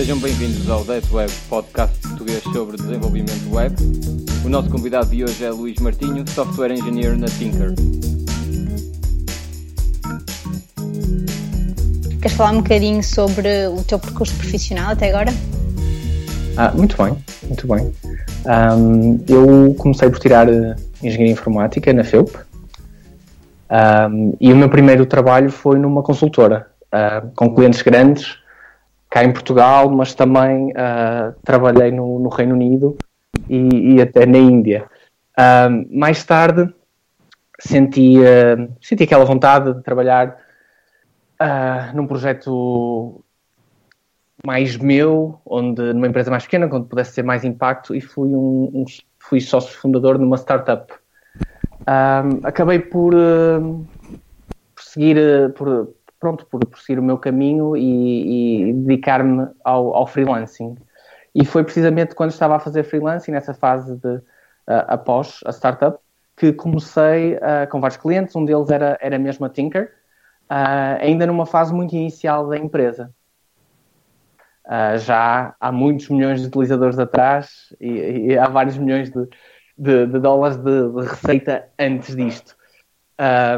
Sejam bem-vindos ao Dev Web, podcast português sobre desenvolvimento web. O nosso convidado de hoje é Luís Martinho, Software Engineer na Tinker. Queres falar um bocadinho sobre o teu percurso profissional até agora? Ah, muito bem, muito bem. Um, eu comecei por tirar eh, Engenharia Informática na FEUP um, e o meu primeiro trabalho foi numa consultora uh, com clientes grandes cá em Portugal, mas também uh, trabalhei no, no, Reino Unido e, e, até na Índia. Mais tarde senti, uh, senti aquela vontade de trabalhar num projeto mais meu, onde numa empresa mais pequena, onde pudesse ter mais impacto, e fui um, um fui sócio fundador numa startup. acabei por, por seguir, por, pronto, por, por seguir o meu caminho e, e dedicar-me ao, ao, freelancing. E foi precisamente quando estava a fazer freelancing, nessa fase de uh, após a startup, que comecei uh, com vários clientes, um deles era, era mesmo a Tinker, uh, ainda numa fase muito inicial da empresa. Já há muitos milhões de utilizadores atrás e, e há vários milhões de, de, de dólares de, de, receita antes disto.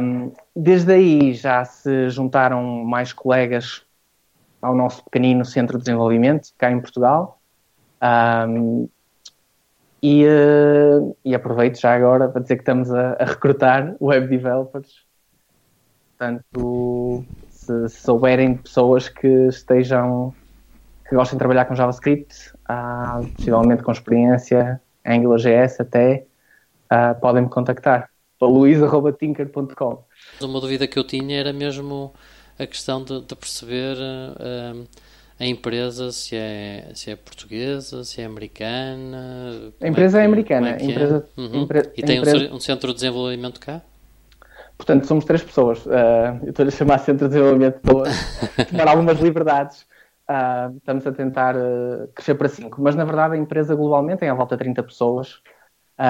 Um, desde aí já se juntaram mais colegas ao nosso pequenino centro de desenvolvimento, cá em Portugal. Um, e, uh, e, aproveito já agora para dizer que estamos a, a recrutar web developers. Portanto, se, se, souberem pessoas que estejam, que gostem de trabalhar com JavaScript, uh, possivelmente com experiência em AngularJS até, uh, podem me contactar para luís.tinker.com. Uma dúvida que eu tinha era mesmo a questão de, de perceber uh, a empresa se é, se é portuguesa, se é americana. A empresa é, é, americana. É empresa, é? Uhum. e tem empresa... um, centro de desenvolvimento cá? Portanto, somos três pessoas. Uh, eu estou-lhe a chamar Centro de Desenvolvimento para algumas liberdades. Uh, estamos a tentar uh, crescer para cinco, mas na verdade a empresa globalmente tem à volta de 30 pessoas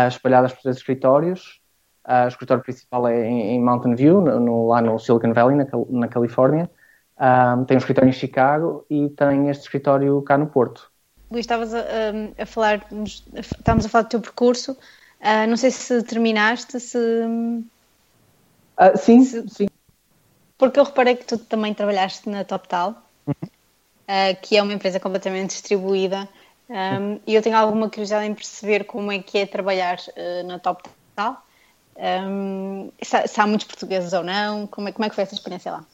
espalhadas por três escritórios Uh, o escritório principal é em, em Mountain View, no, no, lá no Silicon Valley, na, na Califórnia. Uh, tem um escritório em Chicago e tem este escritório cá no Porto. Luís, estavas a, a, falar, estávamos a falar do teu percurso. Uh, não sei se terminaste, se. sim, se... sim. Porque eu reparei que tu também trabalhaste na TopTal, uhum. Que é uma empresa completamente distribuída. Um, e eu tenho alguma curiosidade em perceber como é que é trabalhar na TopTal um, se, se, há muitos portugueses ou não? Como é, como é que foi essa experiência lá?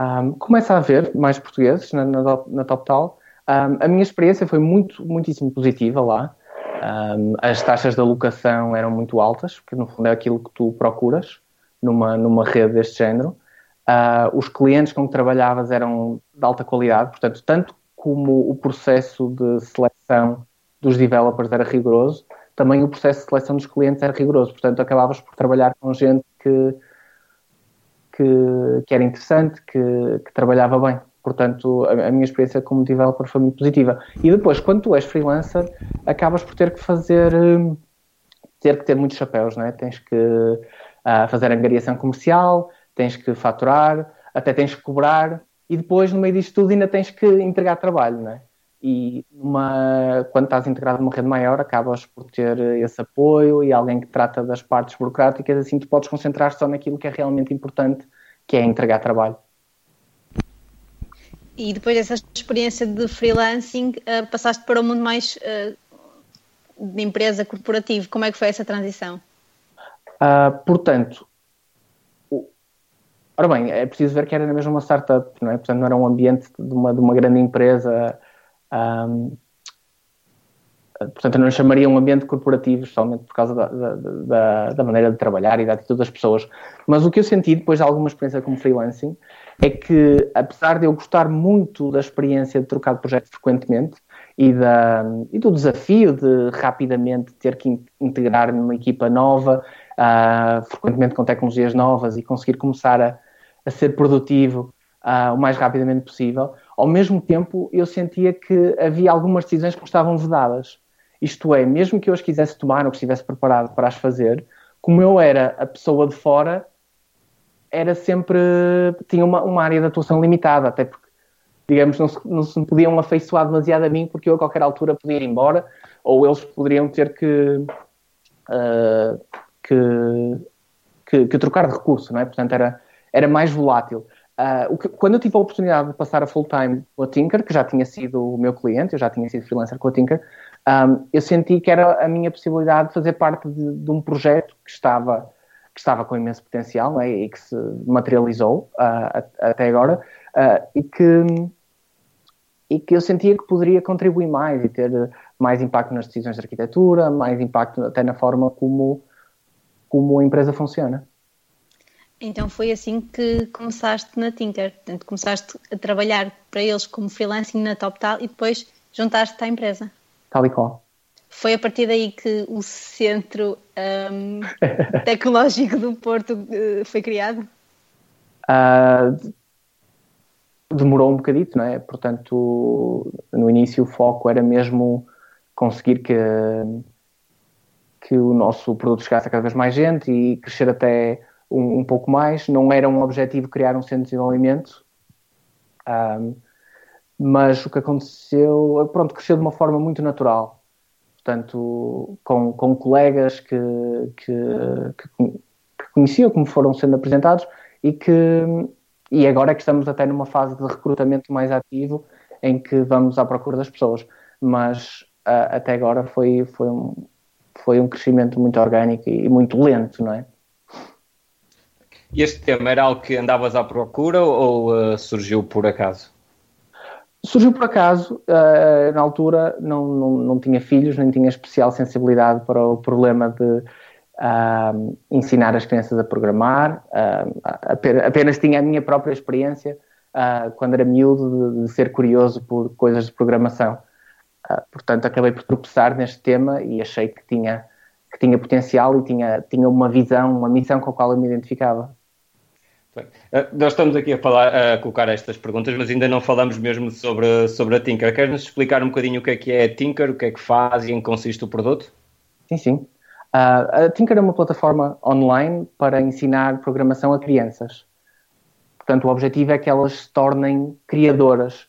Um, começa a haver mais portugueses na, na, na TopTal. Um, a minha experiência foi muito, muitíssimo positiva lá. As taxas de alocação eram muito altas, porque no fundo é aquilo que tu procuras numa, numa rede deste género. Uh, os clientes com que trabalhavas eram de alta qualidade, portanto, tanto como o processo de seleção dos developers era rigoroso, também o processo de seleção dos clientes era rigoroso. Portanto, acabavas por trabalhar com gente que, que, que era interessante, que, que, trabalhava bem. Portanto, a, a, minha experiência como developer foi muito positiva. E depois, quando tu és freelancer, acabas por ter que fazer, hum, ter que ter muitos chapéus, não é? Tens que uh, fazer angariação comercial, tens que faturar, até tens que cobrar, e depois, no meio disto tudo, ainda tens que entregar trabalho, não é? e uma, quando estás integrado numa rede maior acabas por ter esse apoio e alguém que trata das partes burocráticas, assim tu podes concentrar só naquilo que é realmente importante, que é entregar trabalho. E depois dessa experiência de freelancing, uh, passaste para o mundo mais uh, de empresa corporativo. Como é que foi essa transição? Uh, portanto, ora bem, é preciso ver que era mesmo uma startup, não é? Portanto, não era um ambiente de uma, de uma grande empresa um, portanto, eu não chamaria um ambiente corporativo, somente por causa da, da, da, maneira de trabalhar e da atitude das pessoas. Mas o que eu senti depois de alguma experiência como freelancing é que, apesar de eu gostar muito da experiência de trocar de projetos frequentemente e, da, e do desafio de rapidamente ter que integrar numa equipa nova, uh, frequentemente com tecnologias novas e conseguir começar a, a ser produtivo uh, o mais rapidamente possível, ao mesmo tempo eu sentia que havia algumas decisões que me estavam vedadas. Isto é, mesmo que eu as quisesse tomar ou que estivesse preparado para as fazer, como eu era a pessoa de fora, era sempre. tinha uma, uma área de atuação limitada, até porque, digamos, não se, não se podiam afeiçoar demasiado a mim, porque eu a qualquer altura podia ir embora, ou eles poderiam ter que. Uh, que, que, que, trocar de recurso, não é? Portanto, era, era mais volátil. Uh, que, quando eu tive a oportunidade de passar a full-time com a Tinker, que já tinha sido o meu cliente, eu já tinha sido freelancer com a Tinker, um, eu senti que era a minha possibilidade de fazer parte de, de um projeto que estava, que estava com imenso potencial é? e que se materializou uh, até agora uh, e, que, e que eu sentia que poderia contribuir mais e ter mais impacto nas decisões de arquitetura, mais impacto até na forma como, como a empresa funciona. Então foi assim que começaste na Tinker, portanto começaste a trabalhar para eles como freelancing na TopTal e depois juntaste-te à empresa tal e qual. Foi a partir daí que o Centro um, Tecnológico do Porto uh, foi criado? Uh, demorou um bocadito, não é? Portanto, no início o foco era mesmo conseguir que, que o nosso produto chegasse a cada vez mais gente e crescer até um, um pouco mais. Não era um objetivo criar um centro de desenvolvimento. Um, mas o que aconteceu, pronto, cresceu de uma forma muito natural. Portanto, com, com colegas que, que, que, que conheciam, como foram sendo apresentados, e que e agora é que estamos até numa fase de recrutamento mais ativo, em que vamos à procura das pessoas. Mas uh, até agora foi, foi, um, foi um crescimento muito orgânico e, muito lento, não é? E este tema era algo que andavas à procura ou uh, surgiu por acaso? Surgiu por acaso, uh, na altura não, não, não tinha filhos, nem tinha especial sensibilidade para o problema de uh, ensinar as crianças a programar, uh, apenas tinha a minha própria experiência quando era miúdo de, de, ser curioso por coisas de programação. Portanto, acabei por tropeçar neste tema e achei que tinha, que tinha potencial e tinha, tinha uma visão, uma missão com a qual eu me identificava. Bem, eh, nós estamos aqui a, falar, a colocar estas perguntas, mas ainda não falamos mesmo sobre, sobre a Tinker. Queres-nos explicar um bocadinho o que é que é a Tinker, o que é que faz e em que consiste o produto? Sim, sim. Uh, a Tinker é uma plataforma online para ensinar programação a crianças. Portanto, o objetivo é que elas se tornem criadoras.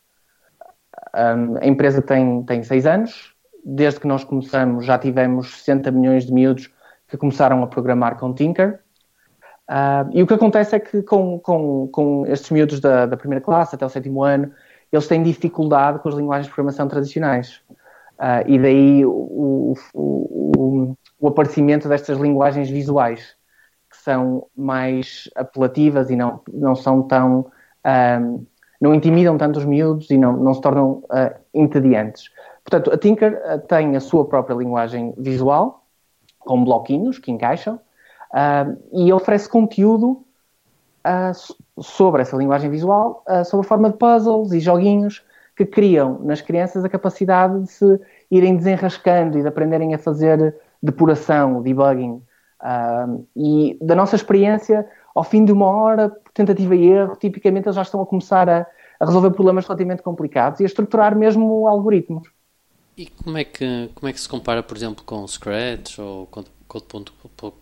Um, a empresa tem, tem seis anos. Desde que nós começamos, já tivemos 60 milhões de miúdos que começaram a programar com Tinker Uh, e o que acontece é que com, com, com estes miúdos da, da, primeira classe até o sétimo ano, eles têm dificuldade com as linguagens de programação tradicionais. Uh, e daí o, o, o, o, aparecimento destas linguagens visuais, que são mais apelativas e não, não são tão. Não intimidam tanto os miúdos e não, não se tornam uh, entediantes. Portanto, a Tinker tem a sua própria linguagem visual, com bloquinhos que encaixam, Uh, e oferece conteúdo uh, sobre essa linguagem visual, uh, sob a forma de puzzles e joguinhos que criam nas crianças a capacidade de se irem desenrascando e de aprenderem a fazer depuração, debugging. e da nossa experiência, ao fim de uma hora, por tentativa e erro, tipicamente eles já estão a começar a, a resolver problemas relativamente complicados e a estruturar mesmo algoritmos. E como é que, como é que se compara, por exemplo, com o Scratch ou com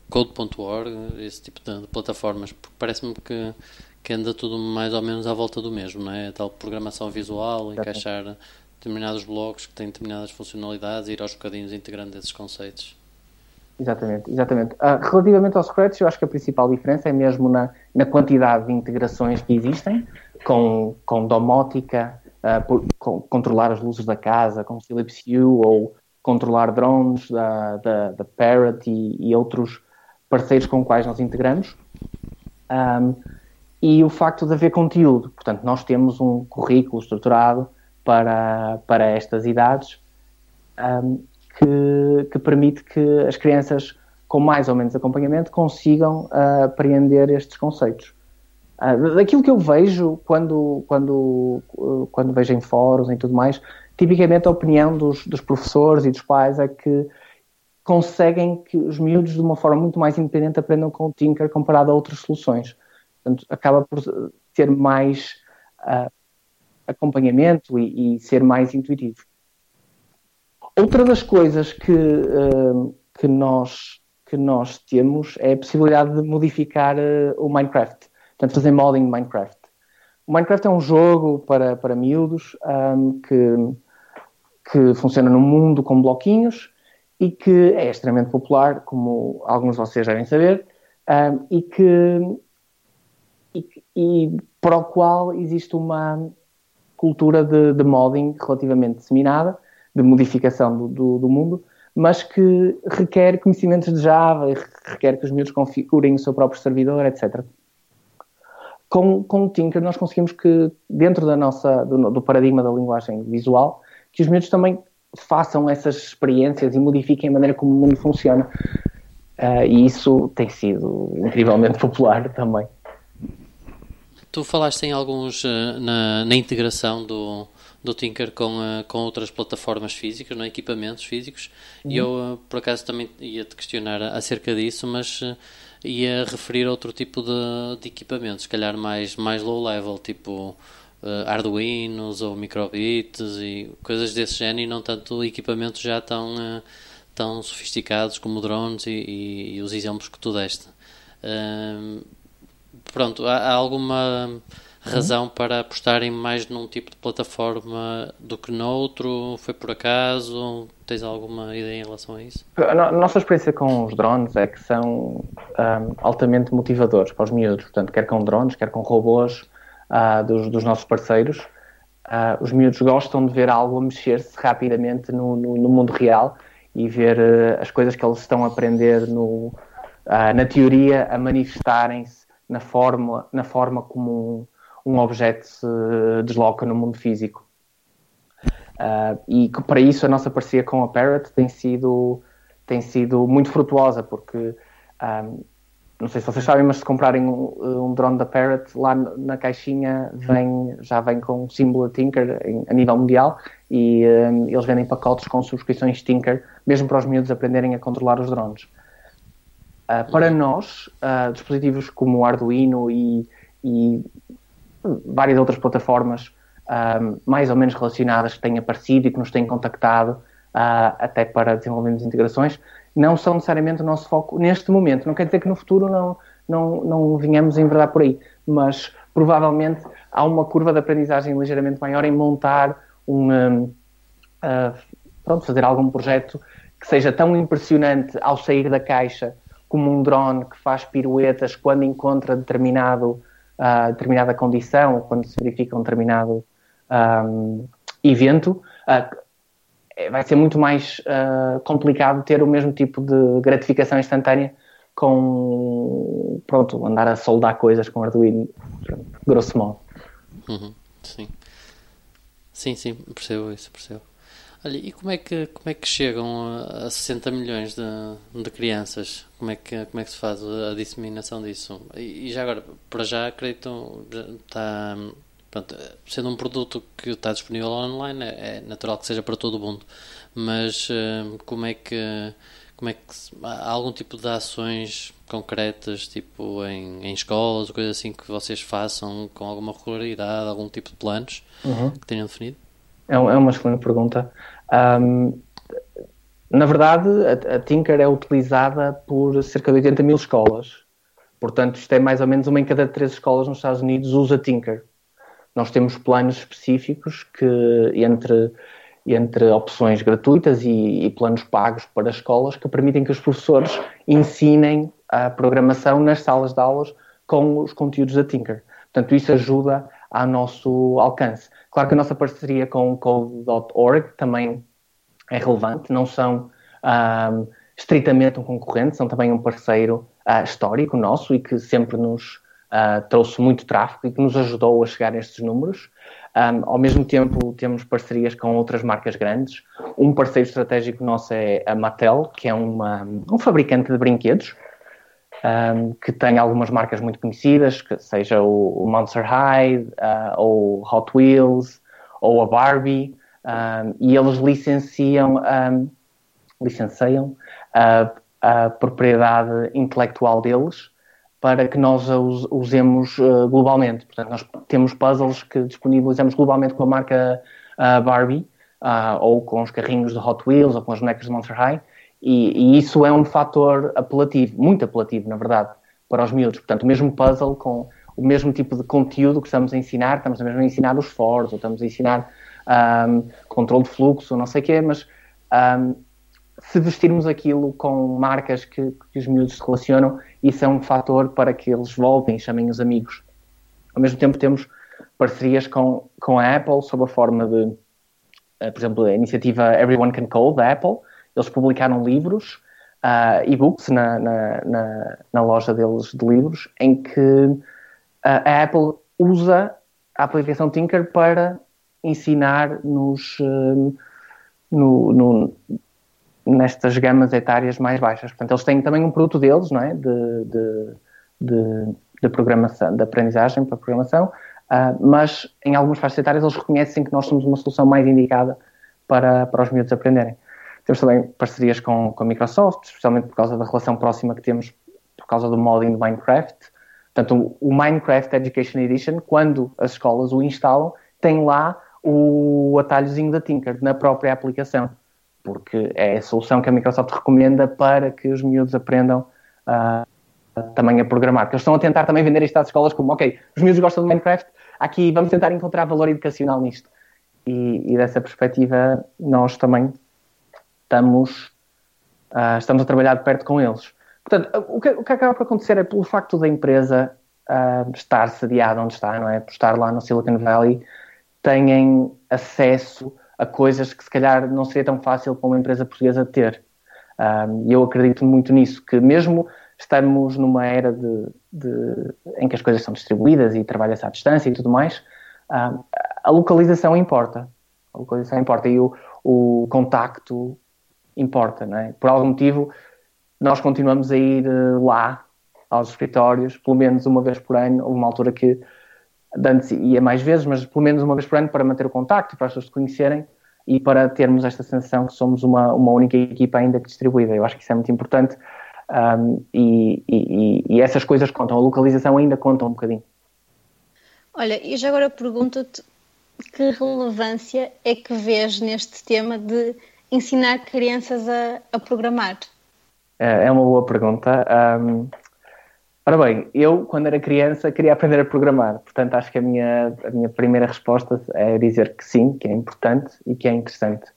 Code.org, esse tipo de, plataformas, porque parece-me que, que anda tudo mais ou menos à volta do mesmo, não é? A tal programação visual, encaixar determinados blocos que têm determinadas funcionalidades e ir aos bocadinhos integrando esses conceitos. Exatamente, exatamente. Uh, relativamente ao Scratch, eu acho que a principal diferença é mesmo na, na quantidade de integrações que existem, com, com domótica, uh, por, com, controlar as luzes da casa, com Philips Hue ou controlar drones da, da, da Parrot e, e, outros parceiros com quais nós integramos. Um, e o facto de haver conteúdo. Portanto, nós temos um currículo estruturado para, para estas idades um, que, que, permite que as crianças com mais ou menos acompanhamento consigam uh, apreender estes conceitos. Uh, daquilo que eu vejo quando, quando, quando vejo em fóruns e tudo mais, tipicamente a opinião dos, dos professores e dos pais é que conseguem que os miúdos, de uma forma muito mais independente, aprendam com o Tinker comparado a outras soluções. Portanto, acaba por ter mais uh, acompanhamento e, e, ser mais intuitivo. Outra das coisas que, uh, que, nós, que nós temos é a possibilidade de modificar uh, o Minecraft, portanto, fazer modding de Minecraft. O Minecraft é um jogo para, para miúdos um, que, que funciona no mundo com bloquinhos e que é extremamente popular, como alguns de vocês devem saber, um, e, que, e, e, para o qual existe uma cultura de, de modding relativamente disseminada, de modificação do, do, do, mundo, mas que requer conhecimentos de Java, requer que os miúdos configurem o seu próprio servidor, etc. Com, com o Tinker nós conseguimos que, dentro da nossa, do, do paradigma da linguagem visual, que os miúdos também façam essas experiências e modifiquem a maneira como o mundo funciona. Uh, e isso tem sido incrivelmente popular também. Tu falaste em alguns uh, na, na, integração do, do Tinker com, uh, com outras plataformas físicas, não, é? equipamentos físicos, uhum. e eu por acaso também ia te questionar acerca disso, mas ia referir a outro tipo de, de equipamentos, se calhar mais, mais low level, tipo uh, Arduinos ou microbits e coisas desse género e não tanto equipamentos já tão, uh, tão sofisticados como drones e, e, e, os exemplos que tu deste. Uh, pronto, há, há alguma razão para apostarem mais num tipo de plataforma do que noutro? Foi por acaso? Tens alguma ideia em relação a isso? A nossa experiência com os drones é que são um, altamente motivadores para os miúdos. Portanto, quer com drones, quer com robôs, uh, dos, dos, nossos parceiros. Uh, os miúdos gostam de ver algo a mexer-se rapidamente no, no, no, mundo real e ver uh, as coisas que eles estão a aprender no, na teoria a manifestarem-se na forma, na forma como um, objeto se desloca no mundo físico. e para isso a nossa parceria com a Parrot tem sido, tem sido muito frutuosa, porque um, não sei se vocês sabem, mas se comprarem um, um drone da Parrot, lá na caixinha vem, já vem com o símbolo Tinker em, a nível mundial e um, eles vendem pacotes com subscrições Tinker, mesmo para os miúdos aprenderem a controlar os drones. Uh, para nós, uh, dispositivos como o Arduino e, e várias outras plataformas mais ou menos relacionadas que têm aparecido e que nos têm contactado uh, até para desenvolvermos integrações, não são necessariamente o nosso foco neste momento. Não quer dizer que no futuro não, não, não venhamos a enverdar por aí, mas provavelmente há uma curva de aprendizagem ligeiramente maior em montar um, um uh, pronto, fazer algum projeto que seja tão impressionante ao sair da caixa como um drone que faz piruetas quando encontra determinado, uh, determinada condição ou quando se verifica um determinado um, evento. Uh, vai ser muito mais uh, complicado ter o mesmo tipo de gratificação instantânea com, pronto, andar a soldar coisas com Arduino, grosso modo. Uhum, sim. Sim, sim, percebo isso, percebo. Olha, e como é que, como é que chegam a 60 milhões de, de crianças? Como é, que, como é que se faz a disseminação disso? E, e já agora, para já, acredito, está Pronto, sendo um produto que está disponível online, é, é natural que seja para todo o mundo. Mas uh, como é que como é que há algum tipo de ações concretas, tipo em, em escolas, coisas assim que vocês façam com alguma regularidade, algum tipo de planos uhum. que tenham definido? É, é uma excelente pergunta. Um, na verdade, a, a, Tinker é utilizada por cerca de 80 mil escolas. Portanto, isto é mais ou menos uma em cada três escolas nos Estados Unidos usa Tinker. Nós temos planos específicos que, entre, entre opções gratuitas e, e planos pagos para escolas, que permitem que os professores ensinem a programação nas salas de aulas com os conteúdos da Tinker. Portanto, isso ajuda ao nosso alcance. Claro que a nossa parceria com o Code.org também é relevante, não são um, estritamente um concorrente, são também um parceiro uh, histórico nosso e que sempre nos uh, trouxe muito tráfego e que nos ajudou a chegar a estes números. Um, ao mesmo tempo, temos parcerias com outras marcas grandes. Um parceiro estratégico nosso é a Mattel, que é uma, um fabricante de brinquedos, um, que tem algumas marcas muito conhecidas, que seja o, Monster High, uh, ou Hot Wheels, ou a Barbie, um, e eles licenciam, licenciam a, a propriedade intelectual deles para que nós a usemos uh, globalmente. Portanto, nós temos puzzles que disponibilizamos globalmente com a marca uh, Barbie, uh, ou com os carrinhos de Hot Wheels, ou com as bonecas de Monster High, E, e, isso é um fator apelativo, muito apelativo, na verdade, para os miúdos. Portanto, o mesmo puzzle com o mesmo tipo de conteúdo que estamos a ensinar, estamos mesmo a ensinar os fores, ou estamos a ensinar um, controle de fluxo, não sei o quê, mas um, se vestirmos aquilo com marcas que, que, os miúdos se relacionam, isso é um fator para que eles voltem e chamem os amigos. Ao mesmo tempo temos parcerias com, com a Apple sob a forma de, uh, por exemplo, a iniciativa Everyone Can Code da Apple. Eles publicaram livros, uh, e-books na, na, na, na, loja deles de livros, em que uh, a Apple usa a aplicação Tinker para ensinar nos, no, no, nestas gamas etárias mais baixas. Portanto, eles têm também um produto deles, não é? De, de, de, de programação, de aprendizagem para programação, uh, mas em algumas faixas etárias eles reconhecem que nós somos uma solução mais indicada para, para os miúdos aprenderem. Temos também parcerias com, com a Microsoft, especialmente por causa da relação próxima que temos por causa do modding do Minecraft. Portanto, o Minecraft Education Edition, quando as escolas o instalam, tem lá o atalhozinho da Tinker na própria aplicação porque é a solução que a Microsoft recomenda para que os miúdos aprendam uh, também a programar. Porque eles estão a tentar também vender isto às escolas como, ok, os miúdos gostam de Minecraft, aqui vamos tentar encontrar valor educacional nisto. E, e dessa perspectiva, nós também estamos, uh, estamos a trabalhar de perto com eles. Portanto, o que, o que acaba por acontecer é pelo facto da empresa uh, estar sediada onde está, não é? Por estar lá no Silicon Valley, têm acesso a coisas que se calhar não seria tão fácil para uma empresa portuguesa ter. E eu acredito muito nisso, que mesmo estamos numa era de, de, em que as coisas são distribuídas e trabalha-se à distância e tudo mais, a localização importa. A localização importa e o, o contacto importa, não é? Por algum motivo, nós continuamos a ir eh, lá aos escritórios, pelo menos uma vez por ano. Houve uma altura que antes ia mais vezes, mas pelo menos uma vez por ano para manter o contacto, para as pessoas se conhecerem e para termos esta sensação que somos uma, uma única equipa ainda que distribuída. Eu acho que isso é muito importante um, e, e, e, essas coisas contam. A localização ainda conta um bocadinho. Olha, e já agora pergunto-te que relevância é que vês neste tema de ensinar crianças a, a programar? É, é uma boa pergunta. Um, Ora bem, eu, quando era criança, queria aprender a programar, portanto, acho que a minha, a minha primeira resposta é dizer que sim, que é importante e que é interessante.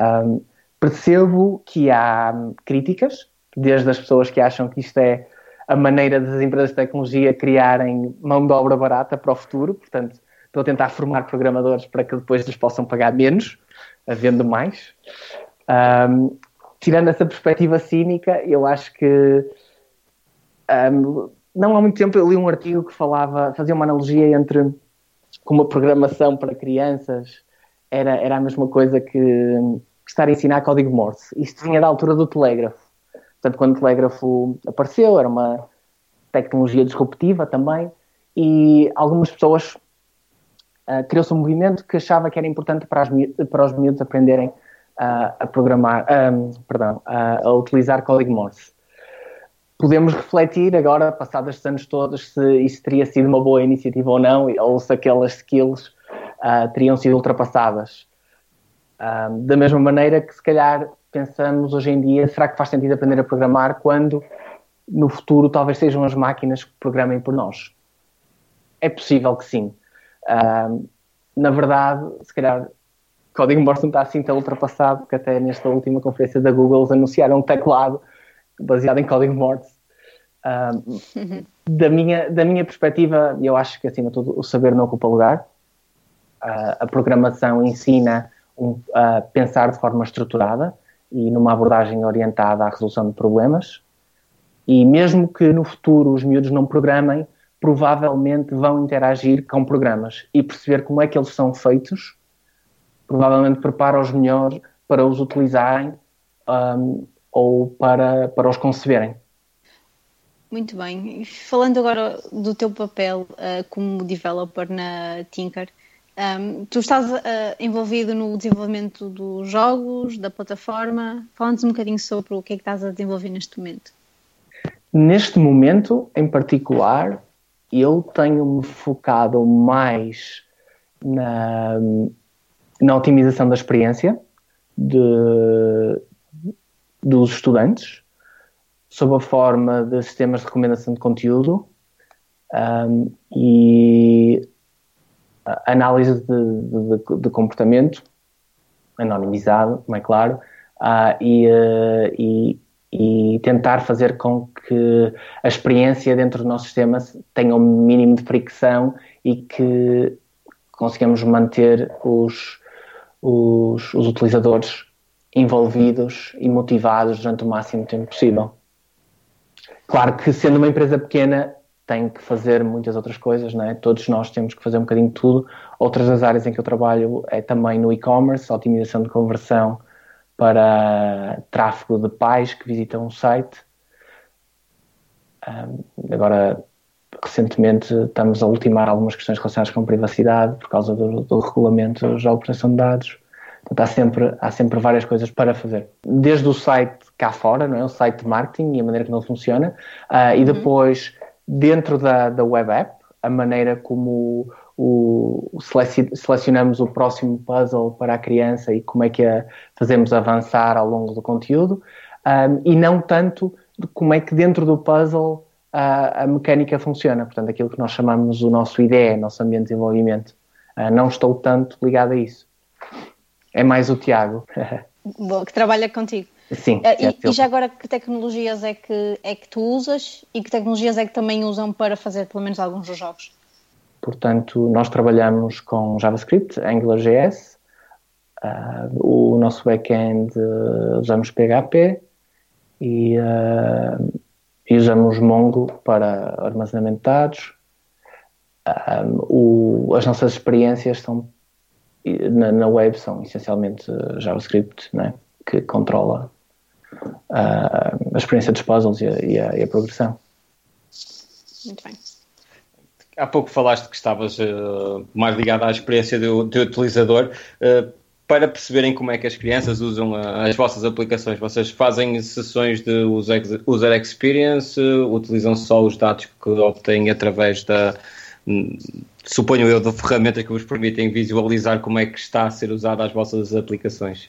Um, percebo que há críticas, desde as pessoas que acham que isto é a maneira das empresas de tecnologia criarem mão de obra barata para o futuro, portanto, estou a tentar formar programadores para que depois eles possam pagar menos, havendo mais. Um, tirando essa perspectiva cínica, eu acho que um, não há muito tempo eu li um artigo que falava, fazia uma analogia entre como a programação para crianças era, era a mesma coisa que, estar a ensinar código Morse. Isto vinha da altura do telégrafo. Portanto, quando o telégrafo apareceu, era uma tecnologia disruptiva também, e algumas pessoas uh, criou-se um movimento que achava que era importante para, as, para os miúdos aprenderem uh, a programar, um, perdão, uh, a utilizar código Morse podemos refletir agora, passados estes anos todos, se isso teria sido uma boa iniciativa ou não, ou se aquelas skills teriam sido ultrapassadas. Da mesma maneira que, se calhar, pensamos hoje em dia, será que faz sentido aprender a programar quando no futuro talvez sejam as máquinas que programem por nós? É possível que sim. Na verdade, se calhar, código Morse não está assim tão ultrapassado, que até nesta última conferência da Google eles anunciaram um teclado baseado em código Morse. Uh, da, minha, da minha perspectiva, eu acho que, acima de tudo, o saber não ocupa lugar. Uh, a programação ensina um, a pensar de forma estruturada e numa abordagem orientada à resolução de problemas. E mesmo que no futuro os miúdos não programem, provavelmente vão interagir com programas e perceber como é que eles são feitos, provavelmente prepara-os melhor para os utilizarem um, ou para, para os conceberem. Muito bem. Falando agora do teu papel uh, como developer na Tinker, um, tu estás uh, envolvido no desenvolvimento dos jogos, da plataforma. Fala-nos um bocadinho sobre o que é que estás a desenvolver neste momento. Neste momento, em particular, eu tenho-me focado mais na, na otimização da experiência de, dos estudantes, sob a forma de sistemas de recomendação de conteúdo um, e análise de, de, de, comportamento anonimizado, como é claro, uh, e, uh, e, e, tentar fazer com que a experiência dentro do nosso sistema tenha o um mínimo de fricção e que consigamos manter os, os, os utilizadores envolvidos e motivados durante o máximo tempo possível. Claro que sendo uma empresa pequena tem que fazer muitas outras coisas, não é? Todos nós temos que fazer um bocadinho de tudo. Outras das áreas em que eu trabalho é também no e-commerce, otimização de conversão para tráfego de pais que visitam o site. Um, agora, recentemente, estamos a ultimar algumas questões relacionadas com privacidade por causa do, do regulamento da proteção de dados. Portanto, há sempre, há sempre várias coisas para fazer. Desde o site cá fora, não é? o site de marketing e a maneira como ele funciona, uh, e uhum. depois dentro da, da web app, a maneira como o, selecionamos o próximo puzzle para a criança e como é que a fazemos avançar ao longo do conteúdo, um, e não tanto de como é que dentro do puzzle a, a mecânica funciona, portanto, aquilo que nós chamamos o nosso IDE, nosso ambiente de desenvolvimento. Uh, não estou tanto ligado a isso. É mais o Tiago. Bom, que trabalha contigo. Sim. Uh, e, e, já agora, que tecnologias é que, é que tu usas e que tecnologias é que também usam para fazer pelo menos alguns dos jogos? Portanto, nós trabalhamos com JavaScript, AngularJS, uh, o nosso backend uh, usamos PHP e, uh, e, usamos Mongo para armazenamento de dados. O, as nossas experiências são, na, na, web são essencialmente JavaScript, né, que controla a experiência dos puzzles e a, e a, e a progressão. Muito bem. Há pouco falaste que estavas uh, mais ligado à experiência do, do utilizador. Uh, para perceberem como é que as crianças usam a, as vossas aplicações, vocês fazem sessões de user, user experience, utilizam só os dados que obtêm através da, hum, suponho eu, da ferramenta que vos permitem visualizar como é que está a ser usada as vossas aplicações?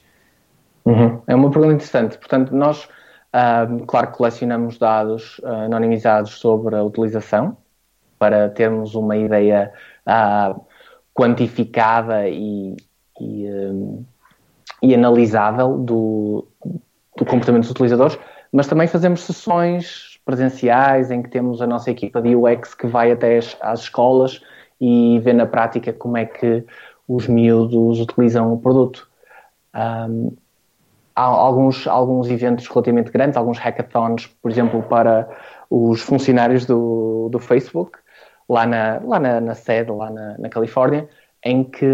Uhum. É uma pergunta interessante. Portanto, nós, uh, claro, colecionamos dados uh, anonimizados sobre a utilização para termos uma ideia uh, quantificada e, e, um, e analisável do, do, comportamento dos utilizadores, mas também fazemos sessões presenciais em que temos a nossa equipa de UX que vai até as, às escolas e vê na prática como é que os miúdos utilizam o produto. Um, há alguns, alguns eventos relativamente grandes, alguns hackathons, por exemplo, para os funcionários do, do Facebook, lá na, lá na, na sede, lá na, na Califórnia, em que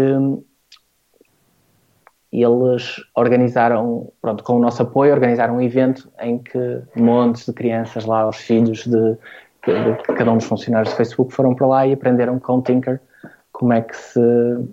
eles organizaram, pronto, com o nosso apoio, organizaram um evento em que montes de crianças lá, os filhos de, de, de cada um dos funcionários do Facebook foram para lá e aprenderam com Tinker como é que se,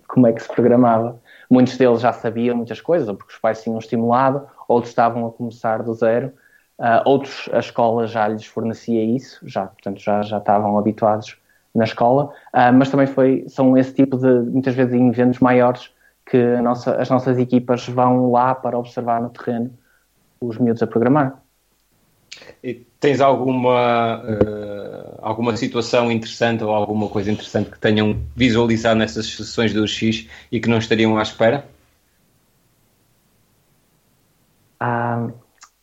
como é que se programava. Muitos deles já sabiam muitas coisas, porque os pais tinham estimulado, outros estavam a começar do zero, uh, outros a escola já lhes fornecia isso, já, portanto já, já estavam habituados na escola, uh, mas também foi, são esse tipo de, muitas vezes, eventos maiores que nossa, as nossas equipas vão lá para observar no terreno os miúdos a programar. E tens alguma, uh, alguma situação interessante ou alguma coisa interessante que tenham visualizado nessas sessões do X e que não estariam à espera? Ah,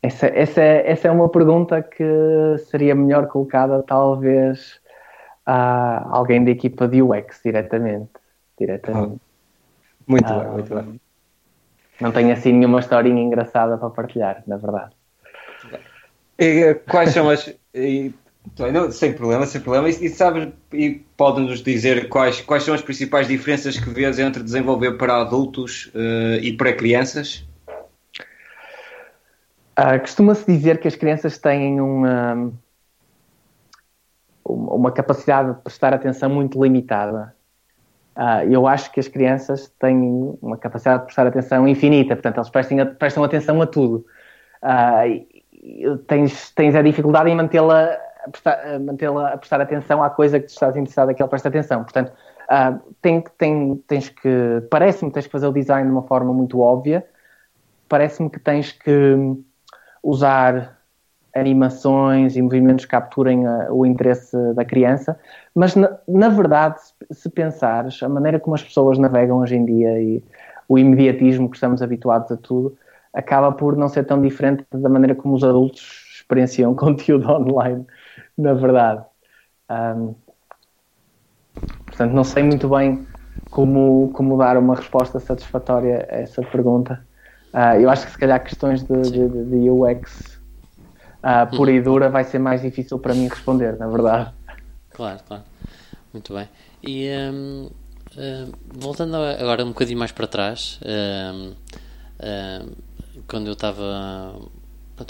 essa, essa, essa é uma pergunta que seria melhor colocada talvez a alguém da equipa de UX diretamente. diretamente. Ah, muito ah, bem, muito bem. Não tenho assim nenhuma historinha engraçada para partilhar, na verdade. E, quais são as. E, não, sem problema, sem problema. E, e sabes, e podem-nos dizer quais, quais são as principais diferenças que vês entre desenvolver para adultos uh, e para crianças? Uh, Costuma-se dizer que as crianças têm uma, uma capacidade de prestar atenção muito limitada. Uh, eu acho que as crianças têm uma capacidade de prestar atenção infinita, portanto, eles prestam, prestam atenção a tudo. Uh, tens, tens a dificuldade em mantê-la a prestar, mantê a prestar atenção à coisa que tu estás interessado que ele preste atenção. Portanto, uh, tem, tem, tens que, parece-me que tens que fazer o design de uma forma muito óbvia, parece-me que tens que usar animações e movimentos que capturem uh, o interesse da criança, mas na, na, verdade, se pensares, a maneira como as pessoas navegam hoje em dia e o imediatismo que estamos habituados a tudo, acaba por não ser tão diferente da maneira como os adultos experienciam conteúdo online, na verdade. Um, portanto, não sei muito bem como, como dar uma resposta satisfatória a essa pergunta. Uh, eu acho que se calhar questões de, de, de UX uh, pura e dura vai ser mais difícil para mim responder, na verdade. Claro, claro. Muito bem. E um, uh, hum, voltando agora um bocadinho mais para trás, um, um, quando eu estava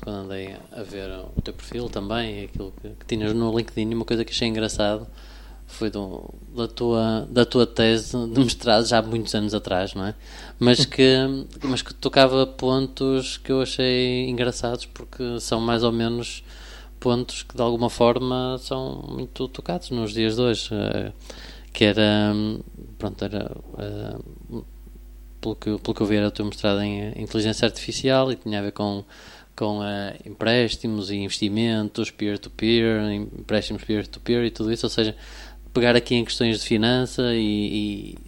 quando andei a ver o teu perfil também, aquilo que, que tinhas no LinkedIn, uma coisa que achei engraçado foi do, da, tua, da tua tese de mestrado já há muitos anos atrás, não é? Mas que, mas que tocava pontos que eu achei engraçados porque são mais ou menos pontos que de alguma forma são muito tocados nos dias de hoje. Eh, que era, pronto, era. Eh, pelo que, pelo que eu vi, era o teu mestrado em inteligência artificial e tinha a ver com com uh, empréstimos e investimentos peer-to-peer, -peer, empréstimos peer-to-peer -peer e tudo isso, ou seja, pegar aqui em questões de finança e, e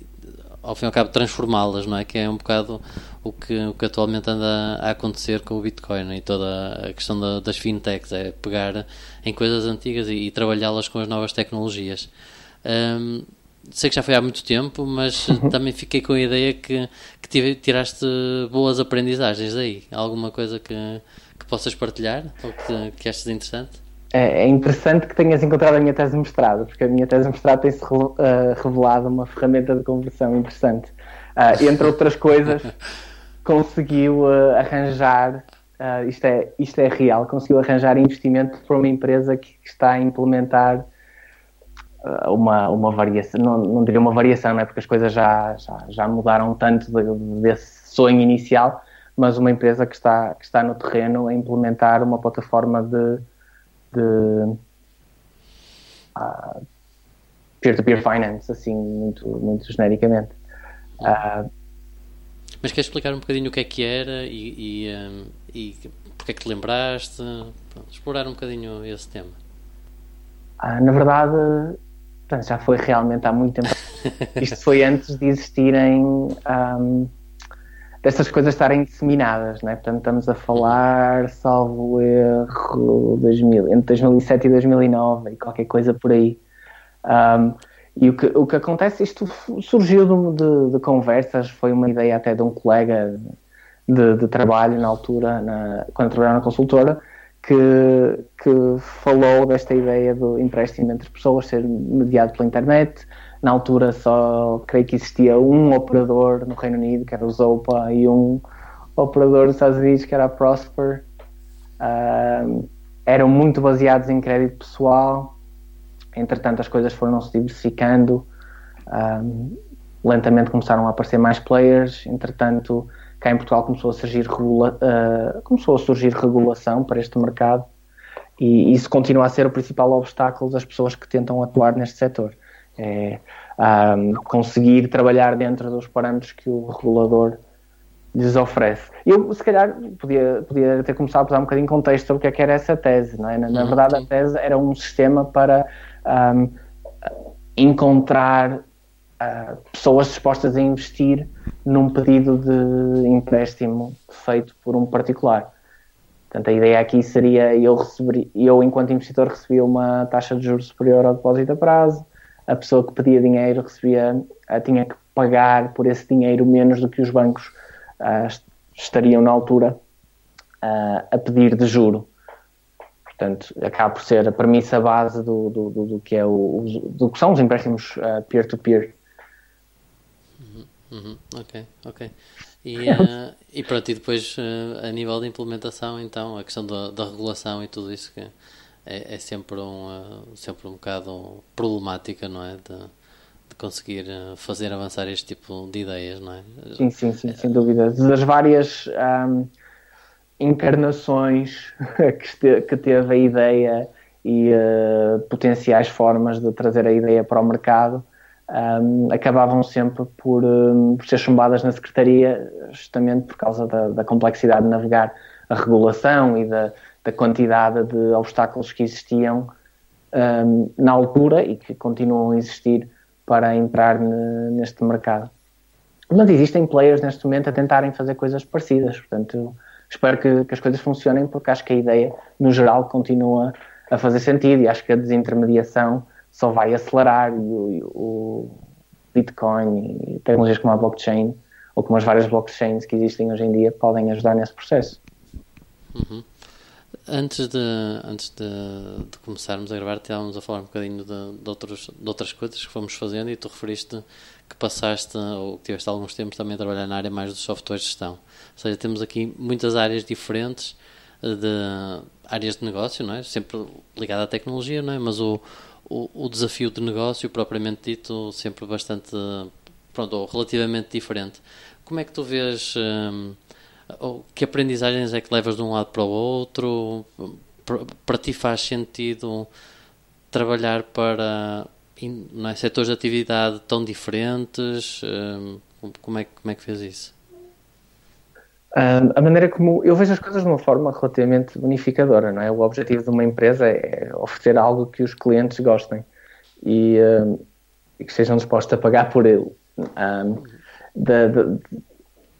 ao fim e ao cabo transformá-las, não é? Que é um bocado o que, o que atualmente anda a acontecer com o Bitcoin e toda a questão da, das fintechs, é pegar em coisas antigas e, e trabalhá-las com as novas tecnologias. Um, sei que já foi há muito tempo, mas uhum. também fiquei com a ideia que, que tiraste boas aprendizagens daí. Alguma coisa que, que possas partilhar ou que, que achas interessante? É, é interessante que tenhas encontrado a minha tese de mestrado, porque a minha tese de mestrado tem-se eh, revelado uma ferramenta de conversão interessante. Uh, entre outras coisas, conseguiu uh, arranjar, uh, isto, é, isto é real, conseguiu arranjar investimento para uma empresa que, que está a implementar uma, uma variação, não, não diria uma variação, não é? porque as coisas já, já, já mudaram tanto de, desse sonho inicial, mas uma empresa que está, que está no terreno a implementar uma plataforma de de uh, peer-to-peer finance, assim, muito, muito genericamente. Uh, Mas queres explicar um bocadinho o que é que era e, e, um, e porque é que te lembraste? Pronto, explorar um bocadinho esse tema. Uh, na verdade, já foi realmente há muito tempo. Isto foi antes de existirem um, dessas coisas estarem disseminadas, né? Portanto, estamos a falar, salvo erro, 2000, entre 2007 e 2009 e qualquer coisa por aí. Um, e o que, o que acontece, isto surgiu de, de, de, conversas, foi uma ideia até de um colega de, de trabalho na altura, na, quando trabalhava na consultora, que, que falou desta ideia do empréstimo entre pessoas ser mediado pela internet, na altura só creio que existia um operador no Reino Unido, que era o Zopa, e um operador dos Estados Unidos, que era a Prosper. Uh, eram muito baseados em crédito pessoal, entretanto as coisas foram se diversificando, lentamente começaram a aparecer mais players, entretanto cá em Portugal começou a surgir, regula uh, começou a surgir regulação para este mercado. E isso continua a ser o principal obstáculo das pessoas que tentam atuar neste setor é um, conseguir trabalhar dentro dos parâmetros que o regulador lhes oferece. Eu, se calhar, podia, podia ter começado a dar um bocadinho de contexto sobre o que, é que era essa tese. Não é? na, na, verdade, a tese era um sistema para um, encontrar uh, pessoas dispostas a investir num pedido de empréstimo feito por um particular. Portanto, a ideia aqui seria eu, receber, eu enquanto investidor, recebia uma taxa de juros superior ao depósito a prazo, a pessoa que pedia dinheiro recebia, eh, tinha que pagar por esse dinheiro menos do que os bancos uh, estariam na altura uh, a pedir de juro. Portanto, acaba por ser a premissa base do, do, do, do que, é o, do que são os empréstimos peer-to-peer. Uh, -peer. uhum, uhum, ok, ok. E, uh, e pronto, e depois uh, a nível de implementação, então, a questão da, da regulação e tudo isso que é, é sempre, um, uh, sempre um bocado problemática, não é? De, de conseguir uh, fazer avançar este tipo de ideias, não é? Sim, sim, sim, sem dúvida. Das várias um, encarnações que, que teve a ideia e uh, potenciais formas de trazer a ideia para o mercado, um, acabavam sempre por, um, por, ser chumbadas na secretaria, justamente por causa da, da complexidade de navegar a regulação e da, da quantidade de obstáculos que existiam um, na altura e que continuam a existir para entrar neste mercado. Mas existem players neste momento a tentarem fazer coisas parecidas, portanto, espero que, que, as coisas funcionem, porque acho que a ideia, no geral, continua a fazer sentido e acho que a desintermediação só vai acelerar e o, o Bitcoin e tecnologias como a blockchain ou como as várias blockchains que existem hoje em dia podem ajudar nesse processo. Uhum. Antes, de, antes de, de, começarmos a gravar, estávamos a falar um bocadinho de, de, outros, de outras coisas que fomos fazendo e tu referiste que passaste ou que tiveste alguns tempos também a trabalhar na área mais dos softwares de gestão. Ou seja, temos aqui muitas áreas diferentes eh, de áreas de negócio, não é? Sempre ligada à tecnologia, não é? Mas o, o, o desafio de negócio, propriamente dito, sempre bastante, pronto, ou relativamente diferente. Como é que tu vês... Hum, que aprendizagens é que levas de um lado para o outro? Para ti faz sentido trabalhar para é, setores de atividade tão diferentes? Hum, como é, como é que fez isso? Um, a maneira como eu vejo as coisas de uma forma relativamente unificadora, não é? O objetivo de uma empresa é oferecer algo que os clientes gostem e, um, e que sejam dispostos a pagar por ele. Um,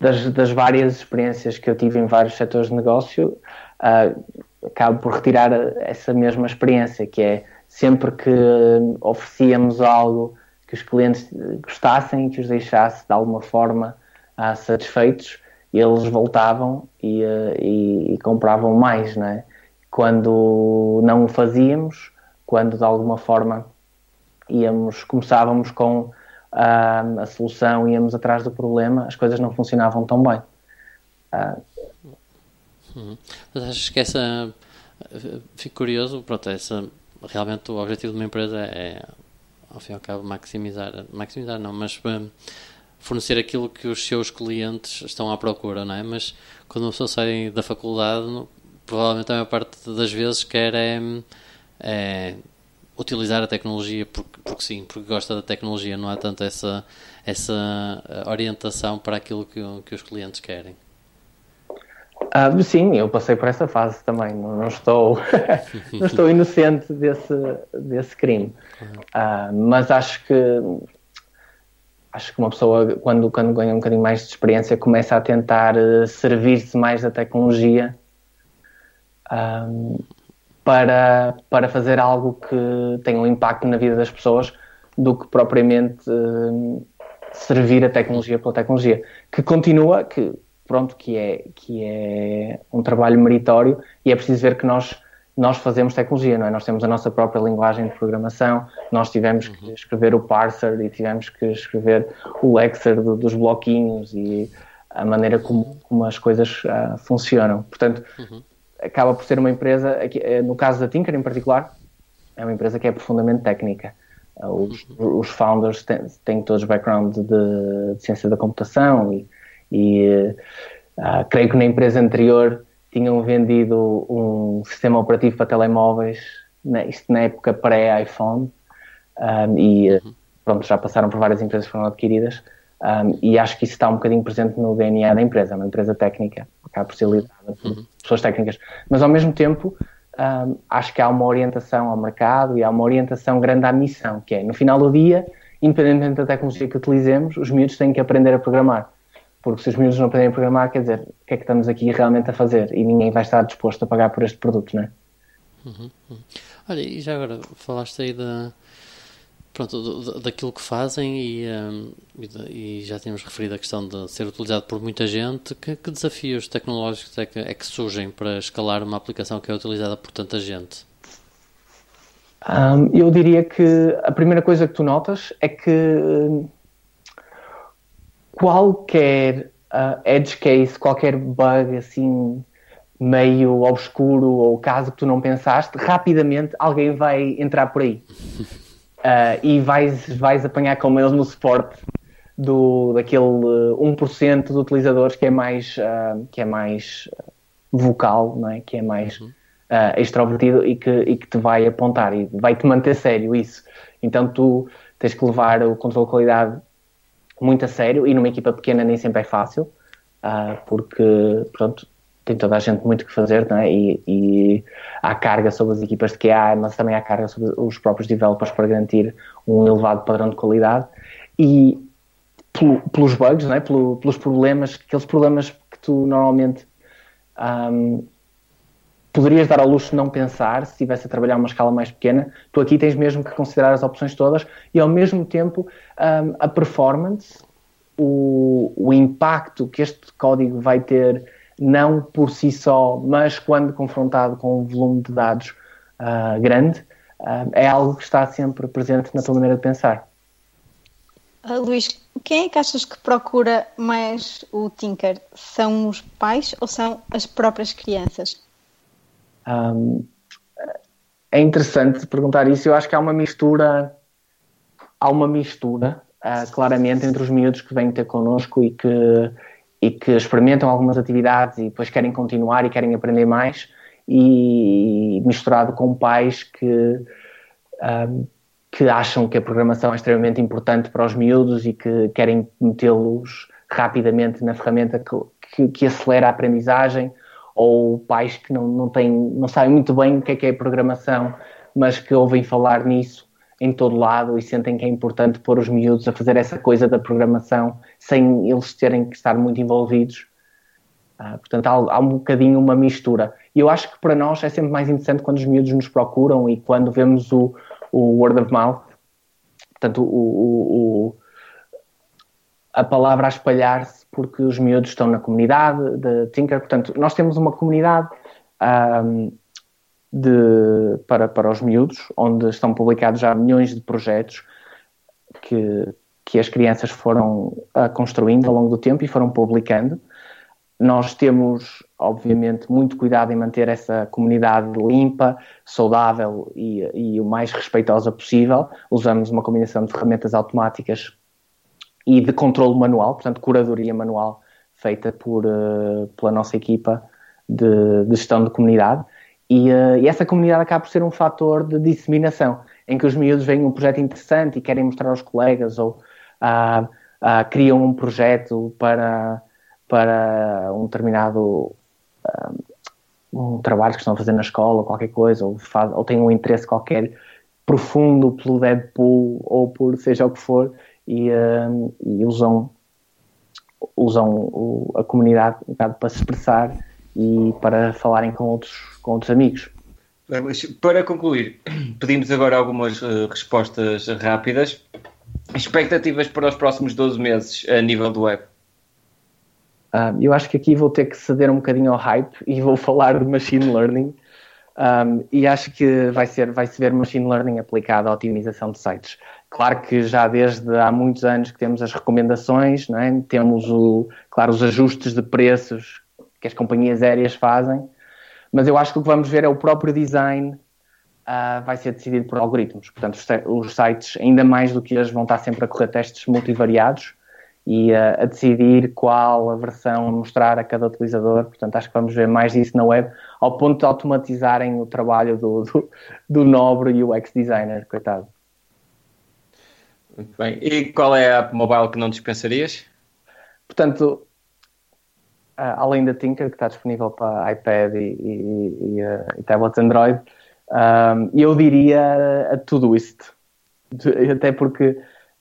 das, das, várias experiências que eu tive em vários setores de negócio, uh, acabo por retirar essa mesma experiência, que é sempre que oferecíamos algo que os clientes gostassem que os deixasse de alguma forma uh, satisfeitos, eles voltavam e, uh, e, e, compravam mais, né? Quando não o fazíamos, quando de alguma forma íamos, começávamos com a solução, íamos atrás do problema, as coisas não funcionavam tão bem. Uh, hum. Mas achas que essa. Fico curioso, pronto, essa, realmente o objetivo de uma empresa é, ao fim e ao cabo, maximizar. Maximizar não, mas um, fornecer aquilo que os seus clientes estão à procura, não é? Mas quando uma pessoa sai da faculdade, provavelmente a maior parte das vezes quer é, é utilizar a tecnologia porque, porque sim, porque gosta da tecnologia, não há tanto essa, essa orientação para aquilo que, que os clientes querem. Ah, sim, eu passei por essa fase também, não, não estou, não estou inocente desse, desse crime, ah, mas acho que acho que uma pessoa quando, quando ganha um bocadinho mais de experiência começa a tentar uh, servir-se mais da tecnologia um, ah, para, para fazer algo que tenha um impacto na vida das pessoas do que propriamente uh, servir a tecnologia pela tecnologia. Que continua, que pronto, que é, que é um trabalho meritório e é preciso ver que nós nós fazemos tecnologia, não é? Nós temos a nossa própria linguagem de programação, nós tivemos que uhum. escrever o parser e tivemos que escrever o lexer do, dos bloquinhos e a maneira como, como as coisas uh, funcionam. Portanto, uhum acaba por ser uma empresa, eh, no caso da Tinker em particular, é uma empresa que é profundamente técnica. Eh, os, os founders têm, têm todos background de, de, ciência da computação e, e uh, creio que na empresa anterior tinham vendido um sistema operativo para telemóveis, né, isto na época pré-iPhone, um, e uhum. pronto, já passaram por várias empresas que foram adquiridas, um, e acho que isso está um bocadinho presente no DNA da empresa, é uma empresa técnica, acaba por ser liderada por uhum. pessoas técnicas, mas ao mesmo tempo um, acho que há uma orientação ao mercado e há uma orientação grande à missão, que é, no final do dia, independentemente da tecnologia que utilizemos, os miúdos têm que aprender a programar. Porque se os miúdos não aprenderem a programar, quer dizer, o que é que estamos aqui realmente a fazer? E ninguém vai estar disposto a pagar por este produto, não é? Uhum, uhum. Olha, e já agora falaste aí da, pronto, daquilo que fazem e, um, e, já tínhamos referido a questão de ser utilizado por muita gente. Que, que desafios tecnológicos é que, é que, surgem para escalar uma aplicação que é utilizada por tanta gente? Um, eu diria que a primeira coisa que tu notas é que hum, qualquer uh, edge case, qualquer bug assim meio obscuro ou caso que tu não pensaste, rapidamente alguém vai entrar por aí. Uh, e vais, vais apanhar como eles no suporte do, daquele 1% de utilizadores que é mais, uh, que é mais vocal, não é? que é mais uh, extrovertido e que, e que te vai apontar e vai-te manter sério isso. Então tu tens que levar o controle de qualidade muito a sério e numa equipa pequena nem sempre é fácil, porque pronto, tem toda a gente muito que fazer, não é? E, e há carga sobre as equipas de QA, mas também há carga sobre os próprios developers para garantir um elevado padrão de qualidade e pelo, pelos bugs, não é? Pelo, pelos problemas, aqueles problemas que tu normalmente um, poderias dar ao luxo de não pensar se estivesse a trabalhar uma escala mais pequena, tu aqui tens mesmo que considerar as opções todas e ao mesmo tempo um, a performance, o, o impacto que este código vai ter não por si só, mas quando confrontado com um volume de dados uh, grande, uh, é algo que está sempre presente na tua maneira de pensar. Uh, Luís, quem é que achas que procura mais o Tinker? São os pais ou são as próprias crianças? Um, é interessante perguntar isso. Eu acho que há uma mistura, há uma mistura, claramente, entre os miúdos que vêm ter connosco e que e que experimentam algumas atividades e depois querem continuar e querem aprender mais, e misturado com pais que, um, que acham que a programação é extremamente importante para os miúdos e que querem metê-los rapidamente na ferramenta que, que, que, acelera a aprendizagem, ou pais que não, não, têm, não sabem muito bem o que é que é programação, mas que ouvem falar nisso em todo lado e sentem que é importante pôr os miúdos a fazer essa coisa da programação sem eles terem que estar muito envolvidos. Uh, portanto, há, há, um bocadinho uma mistura. E eu acho que para nós é sempre mais interessante quando os miúdos nos procuram e quando vemos o, o word of mouth, portanto, o, o, o a palavra a espalhar-se porque os miúdos estão na comunidade de Tinker. Portanto, nós temos uma comunidade um, de, para, para os miúdos, onde estão publicados já milhões de projetos que, que as crianças foram uh, construindo ao longo do tempo e foram publicando. Nós temos, obviamente, muito cuidado em manter essa comunidade limpa, saudável e, e o mais respeitosa possível. Usamos uma combinação de ferramentas automáticas e de controle manual, portanto, curadoria manual feita por, uh, pela nossa equipa de, de gestão de comunidade. E, uh, e, essa comunidade acaba por ser um fator de disseminação, em que os miúdos veem um projeto interessante e querem mostrar aos colegas, ou uh, uh, criam um projeto para, para um determinado um trabalho que estão a fazer na escola, qualquer coisa, ou, faz, ou têm um interesse qualquer profundo pelo Deadpool, ou por seja o que for, e, e usam, usam o, a comunidade um para se expressar e para falarem com outros, com outros amigos. Para concluir, pedimos agora algumas uh, respostas rápidas. Expectativas para os próximos 12 meses a nível do web? Uh, eu acho que aqui vou ter que ceder um bocadinho ao hype e vou falar de machine learning. Um, e acho que vai ser vai se ver machine learning aplicado à otimização de sites. Claro que já desde há muitos anos que temos as recomendações, é? temos o, claro os ajustes de preços que as companhias aéreas fazem, mas eu acho que o que vamos ver é o próprio design uh, vai ser decidido por algoritmos. Portanto, os, sites, ainda mais do que eles, vão estar sempre a correr testes multivariados e uh, a decidir qual a versão a mostrar a cada utilizador. Portanto, acho que vamos ver mais disso na web, ao ponto de automatizarem o trabalho do, do, do nobre UX designer, coitado. Muito bem. E qual é a app mobile que não dispensarias? Portanto, além da Tinker, que está disponível para iPad e, e, e, e tablets Android, um, eu diria a tudo isto. Até porque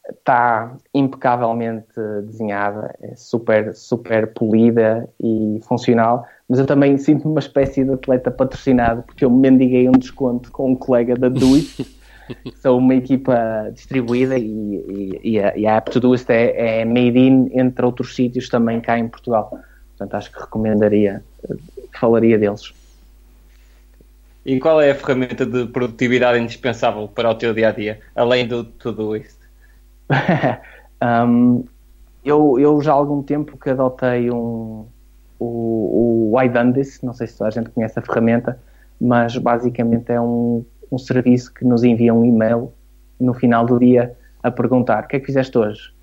está impecavelmente desenhada, é super, super polida e funcional, mas eu também sinto-me uma espécie de atleta patrocinado, porque eu mendiguei um desconto com um colega da Doist, que são uma equipa distribuída e, e, e, a, e a App Todoist é, é made in entre outros sítios também cá em Portugal. Portanto, acho que recomendaria, falaria deles. E qual é a ferramenta de produtividade indispensável para o teu dia a dia, além do tudo isto? um, eu, eu já há algum tempo que adotei um, o, o não sei se a gente conhece a ferramenta, mas basicamente é um, um serviço que nos envia um e-mail no final do dia a perguntar o que é que fizeste hoje?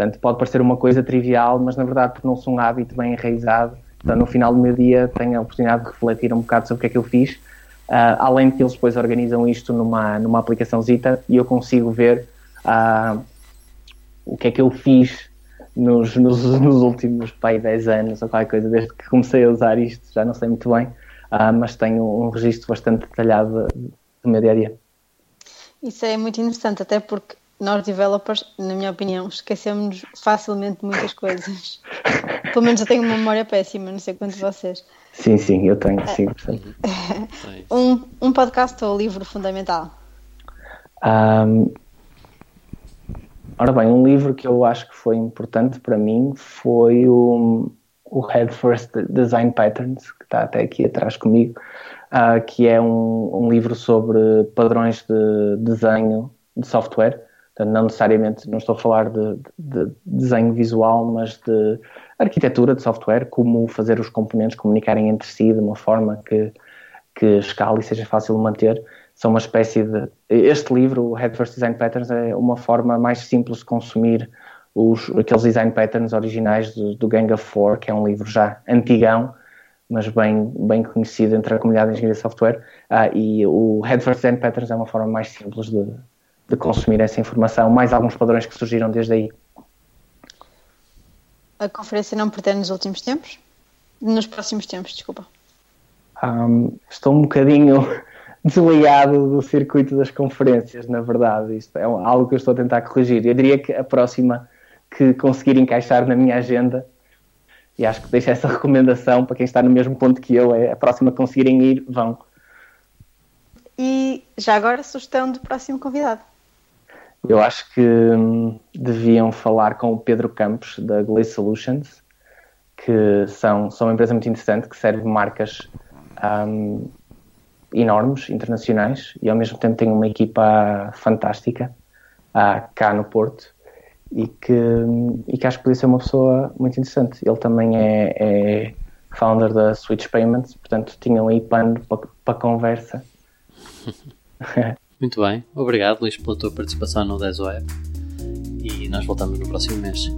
Portanto, pode parecer uma coisa trivial, mas na verdade tornou-se um hábito bem enraizado. Então, no final do meu dia, tenho a oportunidade de refletir um bocado sobre o que é que eu fiz. Uh, além de que eles depois organizam isto numa, numa aplicação Zita e eu consigo ver uh, o que é que eu fiz nos, nos, nos últimos pai, 10 anos ou qualquer coisa, desde que comecei a usar isto, já não sei muito bem, uh, mas tenho um registro bastante detalhado do meu dia a dia. Isso é muito interessante, até porque nós developers, na minha opinião, esquecemos facilmente muitas coisas. Pelo menos eu tenho uma memória péssima, não sei quantos de vocês. Sim, sim, eu tenho, sim. um, um podcast ou livro fundamental? Um, ora bem, um livro que eu acho que foi importante para mim foi o, o Head First Design Patterns, que está até aqui atrás comigo, uh, que é um, um livro sobre padrões de desenho de software não necessariamente, não estou a falar de, de, de, desenho visual, mas de arquitetura de software, como fazer os componentes comunicarem entre si de uma forma que, que escale e seja fácil de manter. São uma espécie de. Este livro, o Head First Design Patterns, é uma forma mais simples de consumir os, aqueles design patterns originais do, do Gang of Four, que é um livro já antigão, mas bem, bem conhecido entre a comunidade de engenharia de software. Ah, e o Head First Design Patterns é uma forma mais simples de, de consumir essa informação, mais alguns padrões que surgiram desde aí. A conferência não pretende nos últimos tempos? Nos próximos tempos, desculpa. Um, estou um bocadinho desligado do circuito das conferências, na verdade. Isto é algo que eu estou a tentar corrigir. Eu diria que a próxima que conseguir encaixar na minha agenda, e acho que deixo essa recomendação para quem está no mesmo ponto que eu, é a próxima que conseguirem ir, vão. E já agora, sugestão do próximo convidado. Eu acho que hum, deviam falar com o Pedro Campos, da Glaze Solutions, que são, são uma empresa muito interessante que serve marcas um, enormes, internacionais, e ao mesmo tempo tem uma equipa fantástica uh, cá no Porto e que, hum, e que acho que podia ser uma pessoa muito interessante. Ele também é, é founder da Switch Payments, portanto tinham aí pano para, para conversa. Muito bem, obrigado Luís pela tua participação no 10 Web e nós voltamos no próximo mês.